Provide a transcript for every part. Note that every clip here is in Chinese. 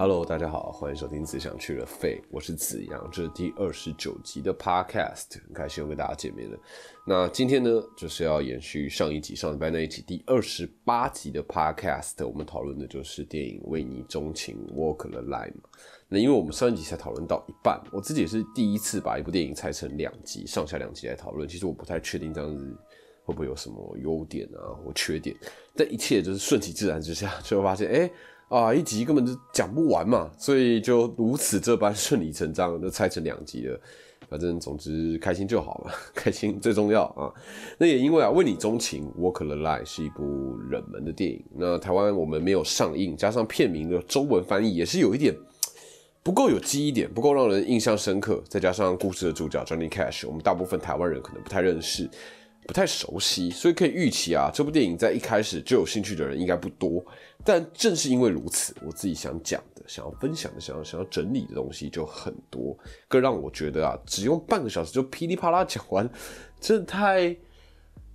Hello，大家好，欢迎收听《子想去了废》，我是子阳，这是第二十九集的 Podcast，很开心又跟大家见面了。那今天呢，就是要延续上一集上礼拜那一集第二十八集的 Podcast，我们讨论的就是电影《为你钟情》Walk the Line。那因为我们上一集才讨论到一半，我自己也是第一次把一部电影拆成两集，上下两集来讨论。其实我不太确定这样子会不会有什么优点啊或缺点，但一切就是顺其自然之下，就会发现，哎。啊，一集根本就讲不完嘛，所以就如此这般顺理成章就拆成两集了。反正总之开心就好了，开心最重要啊。那也因为啊，为你钟情，Walk the Line 是一部冷门的电影。那台湾我们没有上映，加上片名的中文翻译也是有一点不够有记忆点，不够让人印象深刻。再加上故事的主角 Johnny Cash，我们大部分台湾人可能不太认识。不太熟悉，所以可以预期啊，这部电影在一开始就有兴趣的人应该不多。但正是因为如此，我自己想讲的、想要分享的、想要想要整理的东西就很多，更让我觉得啊，只用半个小时就噼里啪啦讲完，真的太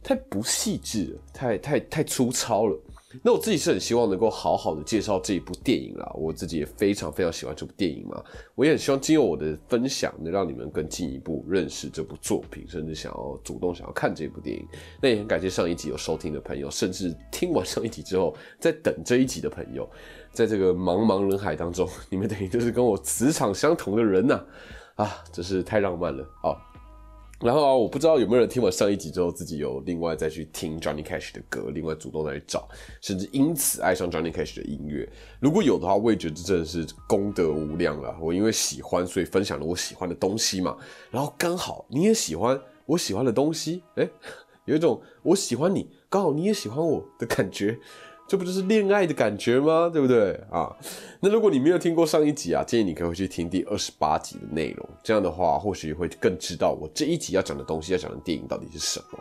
太不细致了，太太太粗糙了。那我自己是很希望能够好好的介绍这一部电影啦，我自己也非常非常喜欢这部电影嘛，我也很希望经由我的分享，能让你们更进一步认识这部作品，甚至想要主动想要看这部电影。那也很感谢上一集有收听的朋友，甚至听完上一集之后在等这一集的朋友，在这个茫茫人海当中，你们等于就是跟我磁场相同的人呐，啊，真是太浪漫了，啊。然后啊，我不知道有没有人听完上一集之后，自己有另外再去听 Johnny Cash 的歌，另外主动再去找，甚至因此爱上 Johnny Cash 的音乐。如果有的话，我也觉得真的是功德无量了。我因为喜欢，所以分享了我喜欢的东西嘛。然后刚好你也喜欢我喜欢的东西，哎，有一种我喜欢你，刚好你也喜欢我的感觉。这不就是恋爱的感觉吗？对不对啊？那如果你没有听过上一集啊，建议你可以回去听第二十八集的内容。这样的话，或许会更知道我这一集要讲的东西，要讲的电影到底是什么。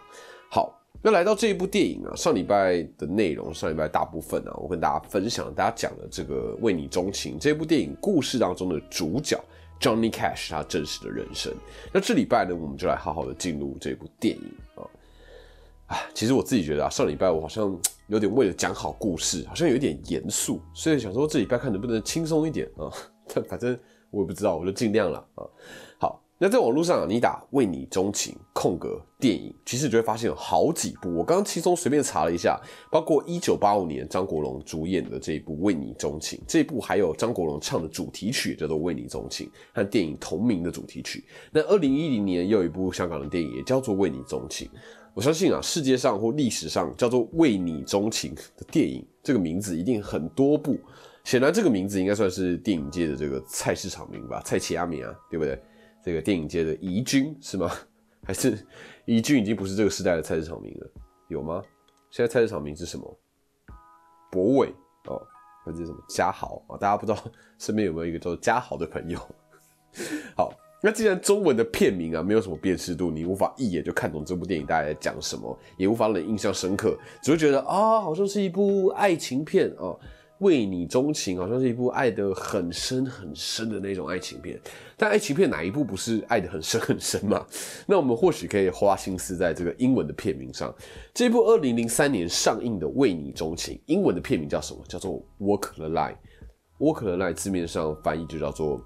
好，那来到这一部电影啊，上礼拜的内容，上礼拜大部分啊，我跟大家分享，大家讲的这个《为你钟情》这部电影故事当中的主角 Johnny Cash 他真实的人生。那这礼拜呢，我们就来好好的进入这部电影其实我自己觉得啊，上礼拜我好像。有点为了讲好故事，好像有点严肃，所以想说这礼拜看能不能轻松一点啊？反正我也不知道，我就尽量了啊。好，那在网络上你打“为你钟情”空格电影，其实你就会发现有好几部。我刚刚轻松随便查了一下，包括一九八五年张国荣主演的这一部《为你钟情》，这一部还有张国荣唱的主题曲叫做《为你钟情》，和电影同名的主题曲。那二零一零年又有一部香港的电影也叫做《为你钟情》。我相信啊，世界上或历史上叫做“为你钟情”的电影，这个名字一定很多部。显然，这个名字应该算是电影界的这个菜市场名吧，蔡奇阿米啊，对不对？这个电影界的怡君是吗？还是怡君已经不是这个时代的菜市场名了？有吗？现在菜市场名是什么？博伟哦，还是什么嘉豪啊？大家不知道 身边有没有一个叫做嘉豪的朋友？好。那既然中文的片名啊没有什么辨识度，你无法一眼就看懂这部电影大概在讲什么，也无法让人印象深刻，只会觉得啊，好像是一部爱情片啊，为你钟情，好像是一部爱得很深很深的那种爱情片。但爱情片哪一部不是爱得很深很深嘛？那我们或许可以花心思在这个英文的片名上。这部二零零三年上映的《为你钟情》，英文的片名叫什么？叫做《Walk the Line》。Walk the Line 字面上翻译就叫做。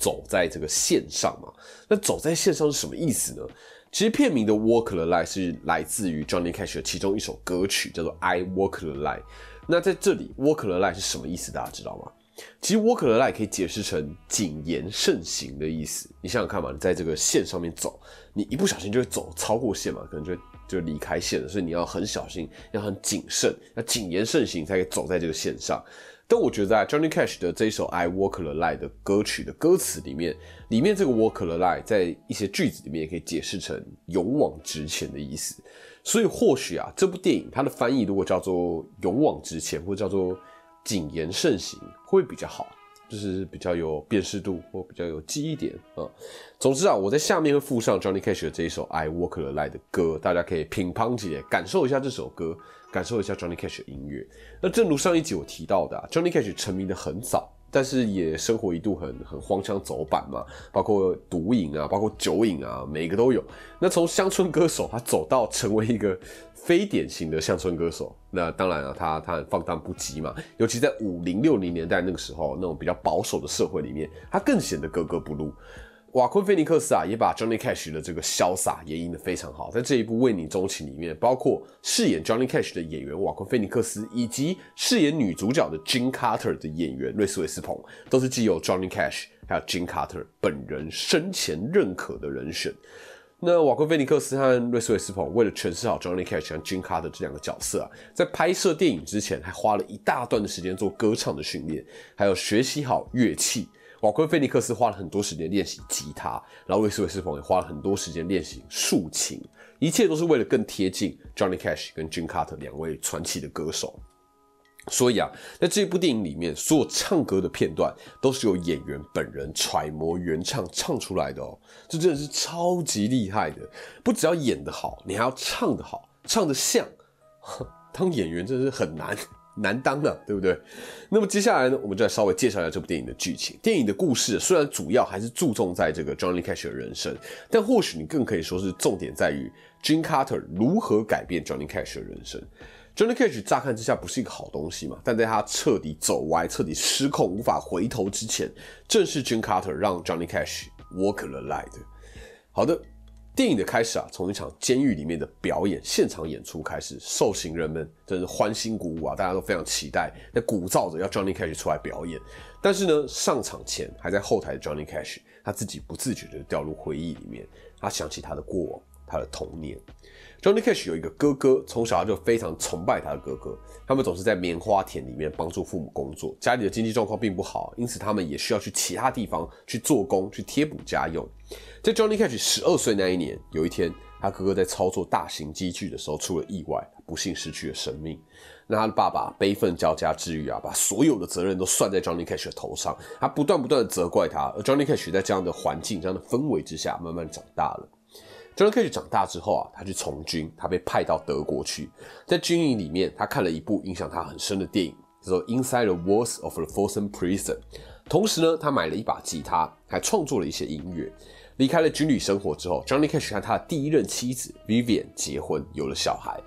走在这个线上嘛？那走在线上是什么意思呢？其实片名的 Walk the Line 是来自于 Johnny Cash 的其中一首歌曲，叫做 I Walk the Line。那在这里，Walk the Line 是什么意思？大家知道吗？其实 Walk the Line 可以解释成谨言慎行的意思。你想想看嘛，你在这个线上面走，你一不小心就会走超过线嘛，可能就就离开线了。所以你要很小心，要很谨慎，要谨言慎行，才可以走在这个线上。但我觉得在 Johnny Cash 的这一首 I Walk the Line 的歌曲的歌词里面，里面这个 Walk the Line 在一些句子里面也可以解释成勇往直前的意思。所以或许啊，这部电影它的翻译如果叫做勇往直前，或者叫做谨言慎行，会比较好。就是比较有辨识度或比较有记忆点啊。总之啊，我在下面会附上 Johnny Cash 的这一首 I Walk the Line 的歌，大家可以品乓几点，感受一下这首歌，感受一下 Johnny Cash 的音乐。那正如上一集我提到的，Johnny Cash 成名的很早，但是也生活一度很很荒腔走板嘛，包括毒瘾啊，包括酒瘾啊，每个都有。那从乡村歌手，他走到成为一个非典型的乡村歌手，那当然了，他他很放荡不羁嘛，尤其在五零六零年代那个时候，那种比较保守的社会里面，他更显得格格不入。瓦昆·菲尼克斯啊，也把 Johnny Cash 的这个潇洒也演得非常好。在这一部《为你钟情》里面，包括饰演 Johnny Cash 的演员瓦昆·菲尼克斯，以及饰演女主角的 Jean Carter 的演员瑞斯·韦斯彭，都是既有 Johnny Cash 还有 Jean Carter 本人生前认可的人选。那瓦昆·菲尼克斯和瑞斯·韦斯彭为了诠释好 Johnny Cash 和 Jean Carter 这两个角色啊，在拍摄电影之前，还花了一大段的时间做歌唱的训练，还有学习好乐器。瓦昆·菲尼克斯花了很多时间练习吉他，然后瑞斯·韦斯彭也花了很多时间练习竖琴，一切都是为了更贴近 Johnny Cash 跟 Jim Carter 两位传奇的歌手。所以啊，在这部电影里面，所有唱歌的片段都是由演员本人揣摩原唱唱出来的哦，这真的是超级厉害的。不只要演得好，你还要唱得好，唱得像。当演员真的是很难。难当的，对不对？那么接下来呢，我们就来稍微介绍一下这部电影的剧情。电影的故事虽然主要还是注重在这个 Johnny Cash 的人生，但或许你更可以说是重点在于 Jim Carter 如何改变 Johnny Cash 的人生。Johnny Cash 乍看之下不是一个好东西嘛，但在他彻底走歪、彻底失控、无法回头之前，正是 Jim Carter 让 Johnny Cash walk the line 的。好的。电影的开始啊，从一场监狱里面的表演现场演出开始，受刑人们真是欢欣鼓舞啊，大家都非常期待，在鼓噪着要 Johnny Cash 出来表演。但是呢，上场前还在后台的 Johnny Cash，他自己不自觉的掉入回忆里面，他想起他的过往，他的童年。Johnny Cash 有一个哥哥，从小他就非常崇拜他的哥哥，他们总是在棉花田里面帮助父母工作，家里的经济状况并不好，因此他们也需要去其他地方去做工，去贴补家用。在 Johnny Cash 十二岁那一年，有一天，他哥哥在操作大型机具的时候出了意外，不幸失去了生命。那他的爸爸悲愤交加之余啊，把所有的责任都算在 Johnny Cash 的头上，他不断不断的责怪他。而 Johnny Cash 在这样的环境、这样的氛围之下，慢慢长大了。Johnny Cash 长大之后啊，他去从军，他被派到德国去，在军营里面，他看了一部影响他很深的电影，叫做《Inside the Walls of the Folsom Prison》。同时呢，他买了一把吉他，还创作了一些音乐。离开了军旅生活之后，Johnny Cash 和他的第一任妻子 Vivian 结婚，有了小孩。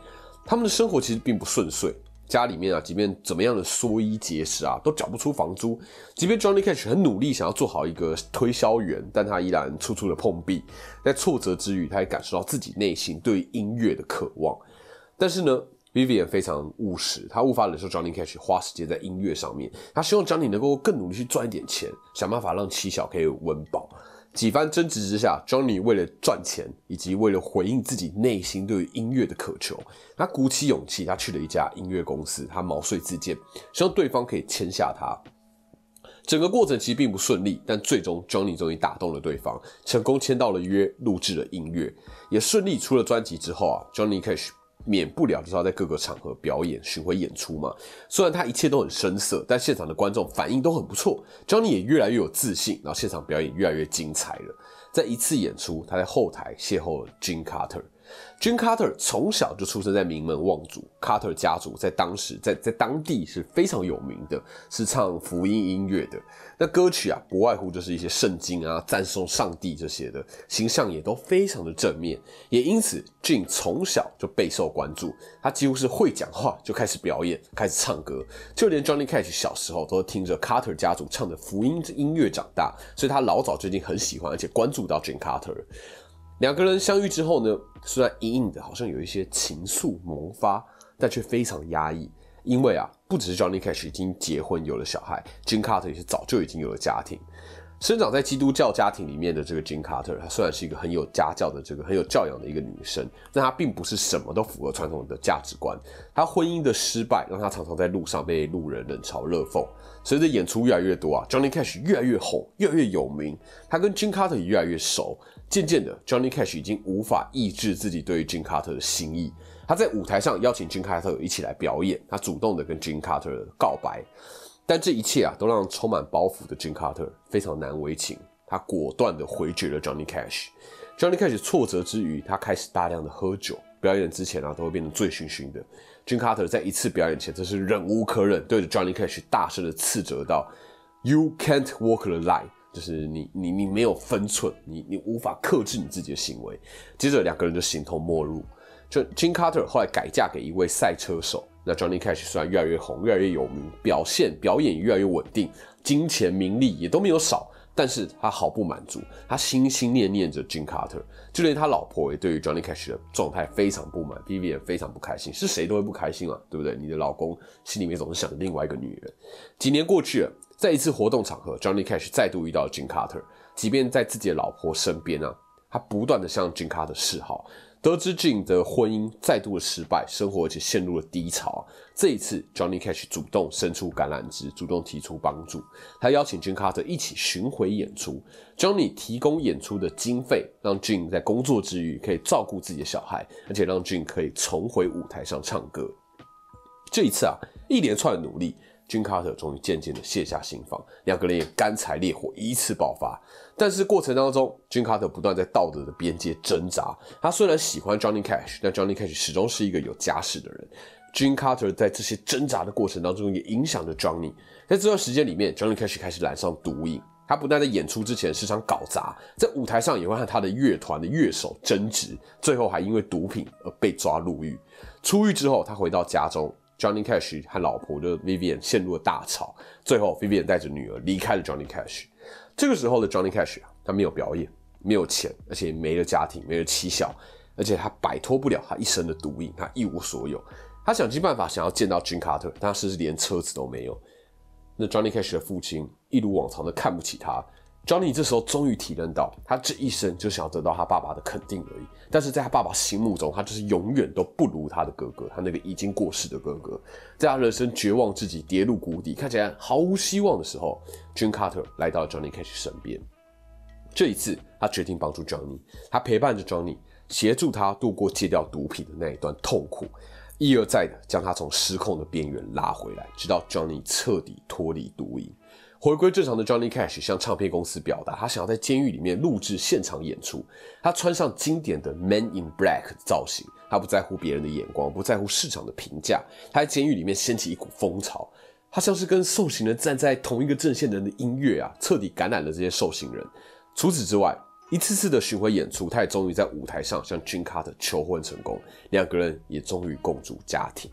他们的生活其实并不顺遂，家里面啊，即便怎么样的缩衣节食啊，都缴不出房租。即便 Johnny Cash 很努力想要做好一个推销员，但他依然处处的碰壁。在挫折之余，他也感受到自己内心对音乐的渴望。但是呢，Vivian 非常务实，他无法忍受 Johnny Cash 花时间在音乐上面。他希望 Johnny 能够更努力去赚一点钱，想办法让妻小可以温饱。几番争执之下，Johnny 为了赚钱，以及为了回应自己内心对于音乐的渴求，他鼓起勇气，他去了一家音乐公司，他毛遂自荐，希望对方可以签下他。整个过程其实并不顺利，但最终 Johnny 终于打动了对方，成功签到了约，录制了音乐，也顺利出了专辑之后啊，Johnny Cash。免不了就是要在各个场合表演、巡回演出嘛。虽然他一切都很生涩，但现场的观众反应都很不错，Johnny 也越来越有自信，然后现场表演越来越精彩了。在一次演出，他在后台邂逅了 Jim Carter。Jim Carter 从小就出生在名门望族，Carter 家族在当时在在当地是非常有名的，是唱福音音乐的。那歌曲啊，不外乎就是一些圣经啊、赞颂上帝这些的，形象也都非常的正面。也因此，Jim 从小就备受关注，他几乎是会讲话就开始表演、开始唱歌，就连 Johnny Cash 小时候都听着 Carter 家族唱的福音音乐长大，所以他老早就已经很喜欢而且关注到 Jim Carter。两个人相遇之后呢，虽然隐隐的好像有一些情愫萌发，但却非常压抑。因为啊，不只是 Johnny Cash 已经结婚有了小孩，Jim Carter 也是早就已经有了家庭。生长在基督教家庭里面的这个 Jim Carter，她虽然是一个很有家教的、这个很有教养的一个女生，但她并不是什么都符合传统的价值观。她婚姻的失败让她常常在路上被路人冷嘲热讽。随着演出越来越多啊，Johnny Cash 越来越红，越来越有名，他跟 Jim Carter 也越来越熟。渐渐的，Johnny Cash 已经无法抑制自己对于 Jim Carter 的心意。他在舞台上邀请 Jim Carter 一起来表演，他主动的跟 Jim Carter 告白。但这一切啊，都让充满包袱的 Jim Carter 非常难为情。他果断的回绝了 Johnny Cash。Johnny Cash 挫折之余，他开始大量的喝酒。表演之前啊，都会变得醉醺醺的。Jim Carter 在一次表演前，真是忍无可忍，对着 Johnny Cash 大声的斥责道 You can't walk the line，就是你你你没有分寸，你你无法克制你自己的行为。接着两个人就形同陌路。就 Jim Carter 后来改嫁给一位赛车手，那 Johnny Cash 虽然越来越红，越来越有名，表现表演越来越稳定，金钱名利也都没有少。但是他毫不满足，他心心念念着 Jim Carter，就连他老婆也对于 Johnny Cash 的状态非常不满，Vivian 非常不开心，是谁都会不开心啊，对不对？你的老公心里面总是想着另外一个女人。几年过去了，在一次活动场合，Johnny Cash 再度遇到 Jim Carter，即便在自己的老婆身边啊，他不断的向 Jim Carter 示好。得知 Jin 的婚姻再度的失败，生活而且陷入了低潮。这一次，Johnny Cash 主动伸出橄榄枝，主动提出帮助。他邀请 Jin Carter 一起巡回演出，Johnny 提供演出的经费，让 Jin 在工作之余可以照顾自己的小孩，而且让 Jin 可以重回舞台上唱歌。这一次啊，一连串的努力。君卡特终于渐渐的卸下心防，两个人也干柴烈火依次爆发。但是过程当中，君卡特不断在道德的边界挣扎。他虽然喜欢 Johnny Cash，但 Johnny Cash 始终是一个有家室的人。君卡特在这些挣扎的过程当中，也影响着 Johnny。在这段时间里面，Johnny Cash 开始染上毒瘾。他不但在演出之前时常搞砸，在舞台上也会和他的乐团的乐手争执，最后还因为毒品而被抓入狱。出狱之后，他回到家中。Johnny Cash 和老婆的 Vivian 陷入了大吵，最后 Vivian 带着女儿离开了 Johnny Cash。这个时候的 Johnny Cash 啊他没有表演，没有钱，而且没了家庭，没了妻小，而且他摆脱不了他一生的毒瘾，他一无所有。他想尽办法想要见到 Jim Carter，但是连车子都没有。那 Johnny Cash 的父亲一如往常的看不起他。Johnny 这时候终于体认到，他这一生就想要得到他爸爸的肯定而已。但是在他爸爸心目中，他就是永远都不如他的哥哥，他那个已经过世的哥哥。在他人生绝望自己跌入谷底，看起来毫无希望的时候，Jim Carter 来到 Johnny Cash 身边。这一次，他决定帮助 Johnny，他陪伴着 Johnny，协助他度过戒掉毒品的那一段痛苦，一而再的将他从失控的边缘拉回来，直到 Johnny 彻底脱离毒瘾。回归正常的 Johnny Cash 向唱片公司表达，他想要在监狱里面录制现场演出。他穿上经典的 Man in Black 造型，他不在乎别人的眼光，不在乎市场的评价。他在监狱里面掀起一股风潮，他像是跟受刑人站在同一个阵线的人的音乐啊，彻底感染了这些受刑人。除此之外，一次次的巡回演出，他也终于在舞台上向 Jim Carter 求婚成功，两个人也终于共组家庭。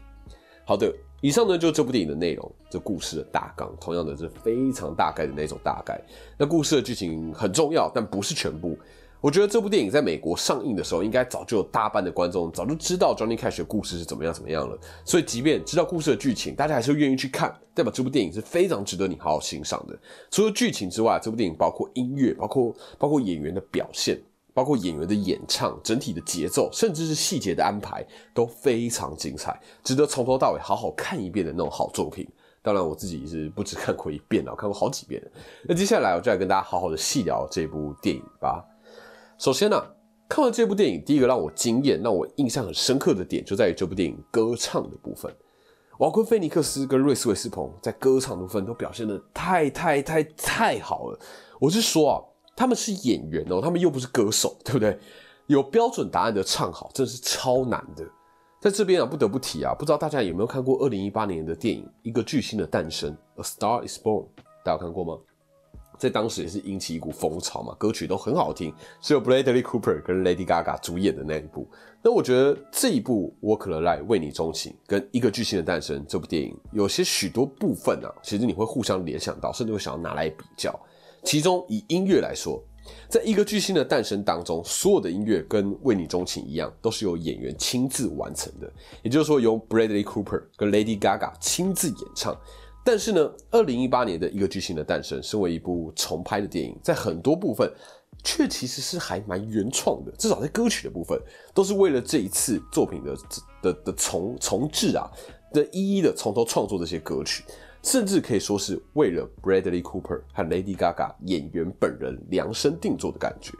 好的。以上呢，就是这部电影的内容，这故事的大纲，同样的是非常大概的那种大概。那故事的剧情很重要，但不是全部。我觉得这部电影在美国上映的时候，应该早就有大半的观众早就知道 Johnny Cash 的故事是怎么样怎么样了。所以，即便知道故事的剧情，大家还是愿意去看，代表这部电影是非常值得你好好欣赏的。除了剧情之外，这部电影包括音乐，包括包括演员的表现。包括演员的演唱、整体的节奏，甚至是细节的安排，都非常精彩，值得从头到尾好好看一遍的那种好作品。当然，我自己是不止看过一遍了，看过好几遍。那接下来我就来跟大家好好的细聊这部电影吧。首先呢，看完这部电影，第一个让我惊艳、让我印象很深刻的点，就在于这部电影歌唱的部分。瓦昆菲尼克斯跟瑞斯韦斯彭在歌唱的部分都表现的太太太太好了。我是说啊。他们是演员哦，他们又不是歌手，对不对？有标准答案的唱好，真的是超难的。在这边啊，不得不提啊，不知道大家有没有看过二零一八年的电影《一个巨星的诞生》（A Star Is Born）？大家看过吗？在当时也是引起一股风潮嘛，歌曲都很好听，是由 Bradley Cooper 跟 Lady Gaga 主演的那一部。那我觉得这一部《Walk the Line》为你钟情，跟《一个巨星的诞生》这部电影有些许多部分啊，其实你会互相联想到，甚至会想要拿来比较。其中以音乐来说，在一个巨星的诞生当中，所有的音乐跟为你钟情一样，都是由演员亲自完成的。也就是说，由 Bradley Cooper 跟 Lady Gaga 亲自演唱。但是呢，二零一八年的一个巨星的诞生，身为一部重拍的电影，在很多部分却其实是还蛮原创的，至少在歌曲的部分，都是为了这一次作品的的的重重置啊，的一一的从头创作这些歌曲。甚至可以说是为了 Bradley Cooper 和 Lady Gaga 演员本人量身定做的感觉。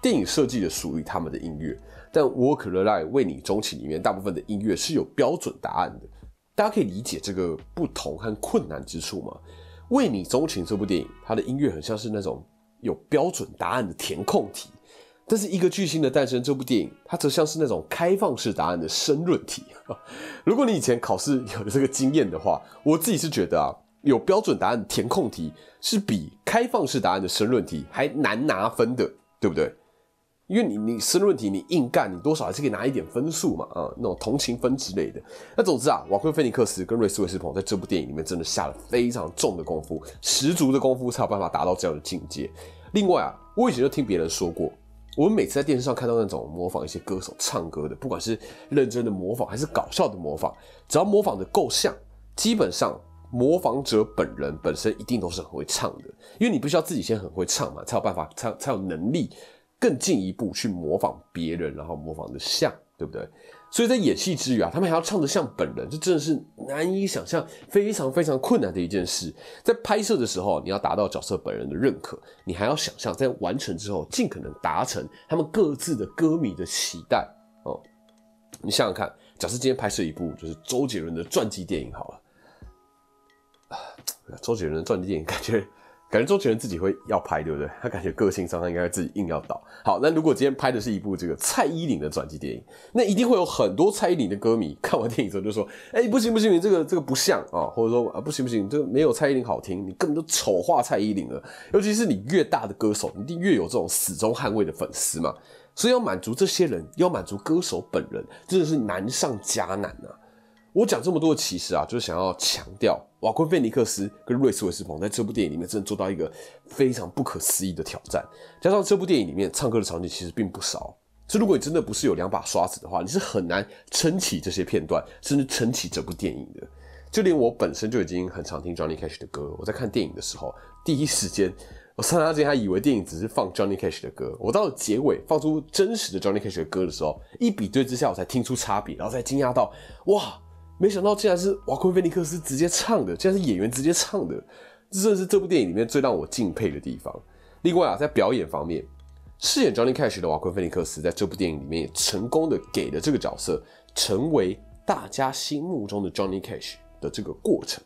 电影设计的属于他们的音乐，但《Walk the Line》为你钟情里面大部分的音乐是有标准答案的。大家可以理解这个不同和困难之处吗？为你钟情这部电影，它的音乐很像是那种有标准答案的填空题。但是一个巨星的诞生这部电影，它则像是那种开放式答案的申论题。如果你以前考试有了这个经验的话，我自己是觉得啊，有标准答案填空题是比开放式答案的申论题还难拿分的，对不对？因为你你申论题你硬干，你多少还是可以拿一点分数嘛，啊，那种同情分之类的。那总之啊，瓦昆菲尼克斯跟瑞斯韦斯彭在这部电影里面真的下了非常重的功夫，十足的功夫才有办法达到这样的境界。另外啊，我以前就听别人说过，我们每次在电视上看到那种模仿一些歌手唱歌的，不管是认真的模仿还是搞笑的模仿，只要模仿的够像，基本上模仿者本人本身一定都是很会唱的，因为你必须要自己先很会唱嘛，才有办法，才才有能力。更进一步去模仿别人，然后模仿的像，对不对？所以在演戏之余啊，他们还要唱得像本人，这真的是难以想象，非常非常困难的一件事。在拍摄的时候，你要达到角色本人的认可，你还要想象在完成之后，尽可能达成他们各自的歌迷的期待哦。你想想看，假设今天拍摄一部就是周杰伦的传记电影，好了，啊周杰伦的传记电影感觉。感觉周杰伦自己会要拍，对不对？他感觉个性上他应该自己硬要导。好，那如果今天拍的是一部这个蔡依林的传记电影，那一定会有很多蔡依林的歌迷看完电影之后就说：“哎，不行不行，你这个这个不像啊，或者说啊不行不行，这个没有蔡依林好听，你根本就丑化蔡依林了。”尤其是你越大的歌手，一定越有这种死忠捍卫的粉丝嘛。所以要满足这些人，要满足歌手本人，真的是难上加难啊。我讲这么多其实啊，就是想要强调瓦昆菲尼克斯跟瑞斯韦斯彭在这部电影里面真的做到一个非常不可思议的挑战。加上这部电影里面唱歌的场景其实并不少，所以如果你真的不是有两把刷子的话，你是很难撑起这些片段，甚至撑起这部电影的。就连我本身就已经很常听 Johnny Cash 的歌，我在看电影的时候，第一时间我刹那间还以为电影只是放 Johnny Cash 的歌，我到了结尾放出真实的 Johnny Cash 的歌的时候，一比对之下，我才听出差别，然后才惊讶到哇！没想到竟然是瓦昆菲尼克斯直接唱的，竟然是演员直接唱的，这正是这部电影里面最让我敬佩的地方。另外啊，在表演方面，饰演 Johnny Cash 的瓦昆菲尼克斯在这部电影里面也成功的给了这个角色成为大家心目中的 Johnny Cash 的这个过程。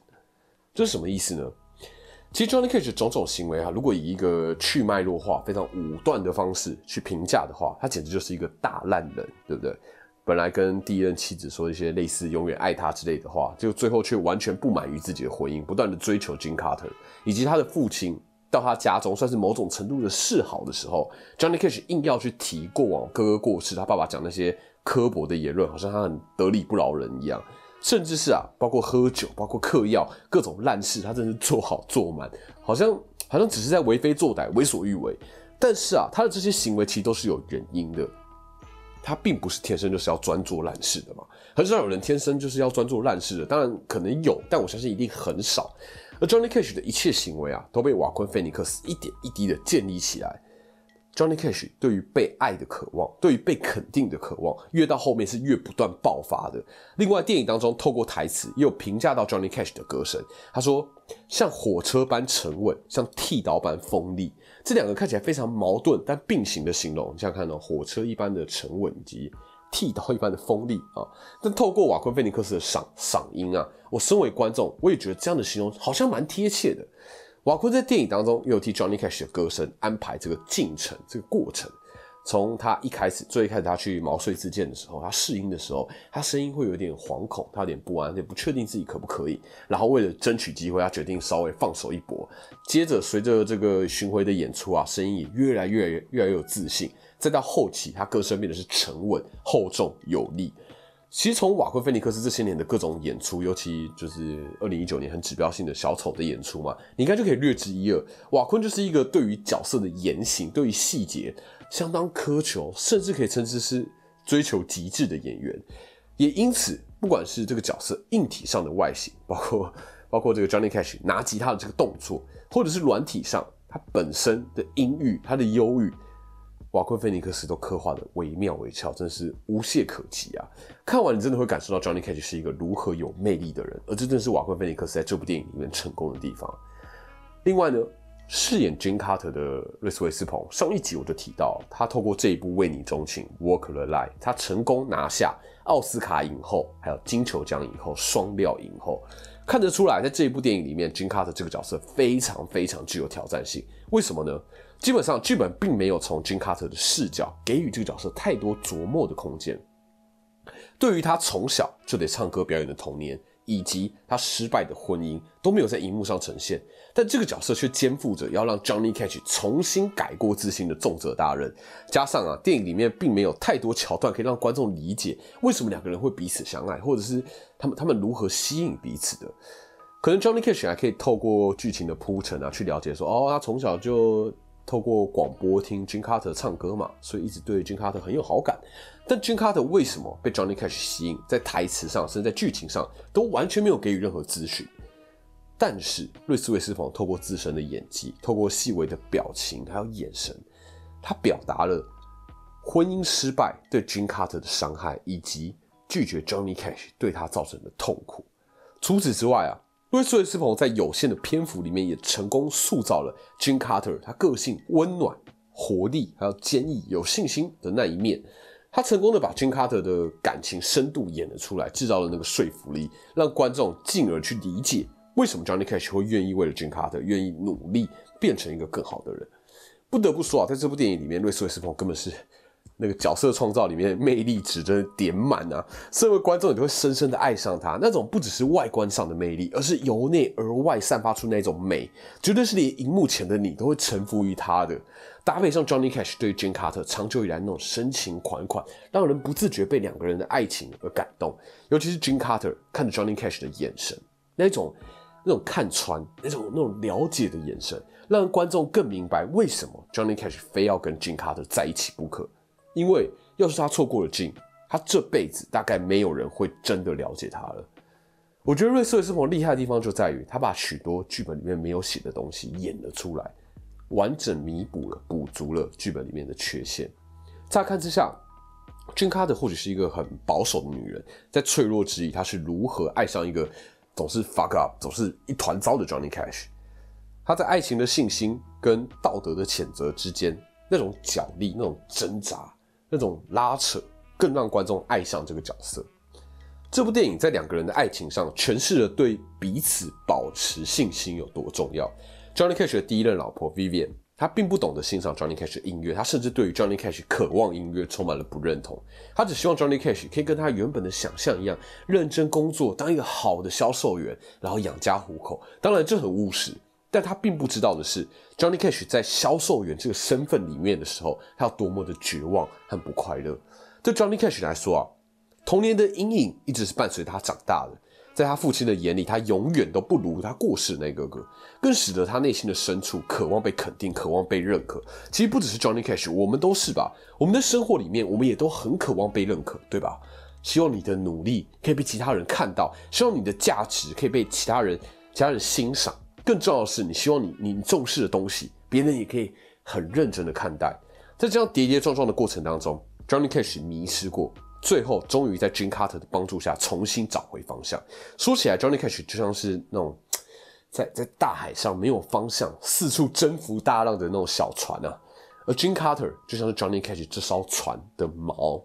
这是什么意思呢？其实 Johnny Cash 种种行为啊，如果以一个去脉络化、非常武断的方式去评价的话，他简直就是一个大烂人，对不对？本来跟第一任妻子说一些类似“永远爱他”之类的话，就最后却完全不满于自己的婚姻，不断的追求金卡特以及他的父亲到他家中算是某种程度的示好的时候，Johnny Cash 硬要去提过往哥哥过世，他爸爸讲那些刻薄的言论，好像他很得理不饶人一样，甚至是啊，包括喝酒，包括嗑药，各种烂事，他真是做好做满，好像好像只是在为非作歹、为所欲为。但是啊，他的这些行为其实都是有原因的。他并不是天生就是要专做烂事的嘛，很少有人天生就是要专做烂事的。当然可能有，但我相信一定很少。而 Johnny Cash 的一切行为啊，都被瓦昆菲尼克斯一点一滴的建立起来。Johnny Cash 对于被爱的渴望，对于被肯定的渴望，越到后面是越不断爆发的。另外，电影当中透过台词也有评价到 Johnny Cash 的歌声，他说：“像火车般沉稳，像剃刀般锋利。”这两个看起来非常矛盾但并行的形容，你像看哦火车一般的沉稳以及剃刀一般的锋利啊。但透过瓦昆菲尼克斯的嗓嗓音啊，我身为观众，我也觉得这样的形容好像蛮贴切的。瓦昆在电影当中又有替 Johnny Cash 的歌声安排这个进程，这个过程。从他一开始，最开始他去毛遂自荐的时候，他试音的时候，他声音会有点惶恐，他有点不安，也不确定自己可不可以。然后为了争取机会，他决定稍微放手一搏。接着随着这个巡回的演出啊，声音也越来越越来越有自信。再到后期，他歌声变得是沉稳、厚重、有力。其实从瓦昆菲尼克斯这些年的各种演出，尤其就是二零一九年很指标性的小丑的演出嘛，你应该就可以略知一二。瓦昆就是一个对于角色的言行、对于细节相当苛求，甚至可以称之是追求极致的演员。也因此，不管是这个角色硬体上的外形，包括 包括这个 Johnny Cash 拿吉他的这个动作，或者是软体上他本身的音域、他的忧郁。瓦昆菲尼克斯都刻画的惟妙惟肖，真是无懈可击啊！看完你真的会感受到 Johnny Cash 是一个如何有魅力的人，而这正是瓦昆菲尼克斯在这部电影里面成功的地方。另外呢，饰演 Jim Carter 的瑞斯·威斯彭，上一集我就提到，他透过这一部《为你钟情》（Walk the Line），他成功拿下奥斯卡影后，还有金球奖影后双料影后。看得出来，在这一部电影里面，Jim Carter 这个角色非常非常具有挑战性。为什么呢？基本上剧本并没有从 Jim Carter 的视角给予这个角色太多琢磨的空间。对于他从小就得唱歌表演的童年，以及他失败的婚姻都没有在荧幕上呈现，但这个角色却肩负着要让 Johnny Cash 重新改过自新的重责大任。加上啊，电影里面并没有太多桥段可以让观众理解为什么两个人会彼此相爱，或者是他们他们如何吸引彼此的。可能 Johnny Cash 还可以透过剧情的铺陈啊，去了解说，哦，他从小就透过广播听 Jim Carter 唱歌嘛，所以一直对 Jim Carter 很有好感。但 Jim Carter 为什么被 Johnny Cash 吸引，在台词上甚至在剧情上都完全没有给予任何资讯。但是瑞斯威斯冯透过自身的演技，透过细微的表情还有眼神，他表达了婚姻失败对 Jim Carter 的伤害，以及拒绝 Johnny Cash 对他造成的痛苦。除此之外啊。瑞斯·威斯彭在有限的篇幅里面，也成功塑造了 Jim Carter 他个性温暖、活力，还有坚毅、有信心的那一面。他成功的把金卡特的感情深度演了出来，制造了那个说服力，让观众进而去理解为什么 Johnny Cash 会愿意为了金卡特愿意努力变成一个更好的人。不得不说啊，在这部电影里面，瑞斯·威斯彭根本是。那个角色创造里面魅力值真的点满啊！身为观众，你都会深深的爱上他。那种不只是外观上的魅力，而是由内而外散发出那种美，绝对是连荧幕前的你都会臣服于他的。搭配上 Johnny Cash 对 Jane Carter 长久以来那种深情款款，让人不自觉被两个人的爱情而感动。尤其是 Jane Carter 看着 Johnny Cash 的眼神，那种那种看穿、那种那种了解的眼神，让观众更明白为什么 Johnny Cash 非要跟 Jane Carter 在一起不可。因为要是他错过了 Jim，他这辈子大概没有人会真的了解他了。我觉得瑞瑟斯彭厉害的地方就在于，他把许多剧本里面没有写的东西演了出来，完整弥补了、补足了剧本里面的缺陷。乍看之下，Jim Carter 或许是一个很保守的女人，在脆弱之际，她是如何爱上一个总是 fuck up、总是一团糟的 Johnny Cash？她在爱情的信心跟道德的谴责之间，那种角力、那种挣扎。那种拉扯更让观众爱上这个角色。这部电影在两个人的爱情上诠释了对彼此保持信心有多重要。Johnny Cash 的第一任老婆 Vivian，她并不懂得欣赏 Johnny Cash 的音乐，她甚至对于 Johnny Cash 渴望音乐充满了不认同。她只希望 Johnny Cash 可以跟他原本的想象一样，认真工作，当一个好的销售员，然后养家糊口。当然，这很务实。但他并不知道的是，Johnny Cash 在销售员这个身份里面的时候，他有多么的绝望和不快乐。对 Johnny Cash 来说啊，童年的阴影一直是伴随他长大的。在他父亲的眼里，他永远都不如他过世的那个个，更使得他内心的深处渴望被肯定，渴望被认可。其实不只是 Johnny Cash，我们都是吧？我们的生活里面，我们也都很渴望被认可，对吧？希望你的努力可以被其他人看到，希望你的价值可以被其他人、其他人欣赏。更重要的是，你希望你你重视的东西，别人也可以很认真的看待。在这样跌跌撞撞的过程当中，Johnny Cash 迷失过，最后终于在 Jim Carter 的帮助下重新找回方向。说起来，Johnny Cash 就像是那种在在大海上没有方向、四处征服大浪的那种小船啊，而 Jim Carter 就像是 Johnny Cash 这艘船的锚。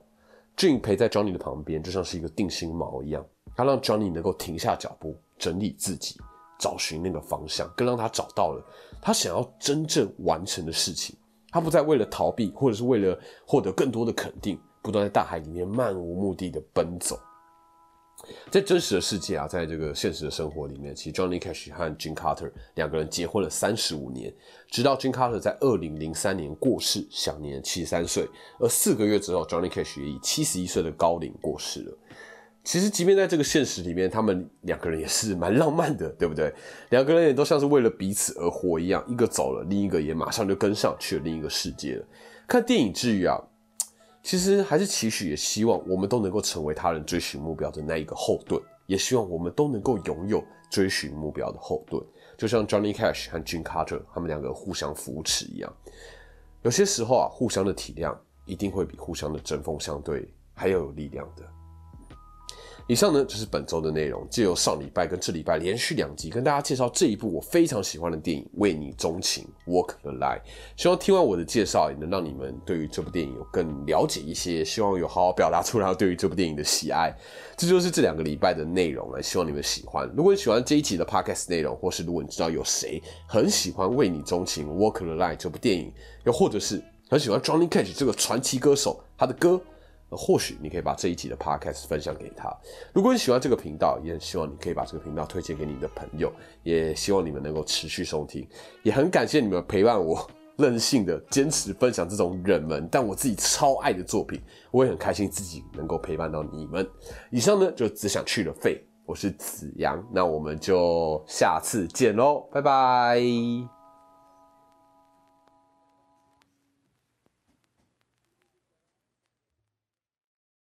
Jim 陪在 Johnny 的旁边，就像是一个定心锚一样，他让 Johnny 能够停下脚步，整理自己。找寻那个方向，更让他找到了他想要真正完成的事情。他不再为了逃避，或者是为了获得更多的肯定，不断在大海里面漫无目的的奔走。在真实的世界啊，在这个现实的生活里面，其实 Johnny Cash 和 Jim Carter 两个人结婚了三十五年，直到 Jim Carter 在二零零三年过世，享年七十三岁。而四个月之后，Johnny Cash 也以七十一岁的高龄过世了。其实，即便在这个现实里面，他们两个人也是蛮浪漫的，对不对？两个人也都像是为了彼此而活一样，一个走了，另一个也马上就跟上去了另一个世界了。看电影之余啊，其实还是期许，也希望我们都能够成为他人追寻目标的那一个后盾，也希望我们都能够拥有追寻目标的后盾，就像 Johnny Cash 和 Jim Carter 他们两个互相扶持一样。有些时候啊，互相的体谅一定会比互相的针锋相对还要有力量的。以上呢就是本周的内容，借由上礼拜跟这礼拜连续两集跟大家介绍这一部我非常喜欢的电影《为你钟情》（Walk the Line）。希望听完我的介绍，也能让你们对于这部电影有更了解一些，希望有好好表达出来对于这部电影的喜爱。这就是这两个礼拜的内容了，希望你们喜欢。如果你喜欢这一集的 Podcast 内容，或是如果你知道有谁很喜欢《为你钟情》（Walk the Line） 这部电影，又或者是很喜欢 Johnny Cash 这个传奇歌手他的歌。或许你可以把这一集的 podcast 分享给他。如果你喜欢这个频道，也希望你可以把这个频道推荐给你的朋友，也希望你们能够持续收听。也很感谢你们陪伴我，任性的坚持分享这种冷门但我自己超爱的作品。我也很开心自己能够陪伴到你们。以上呢，就只想去了肺，我是子阳，那我们就下次见喽，拜拜。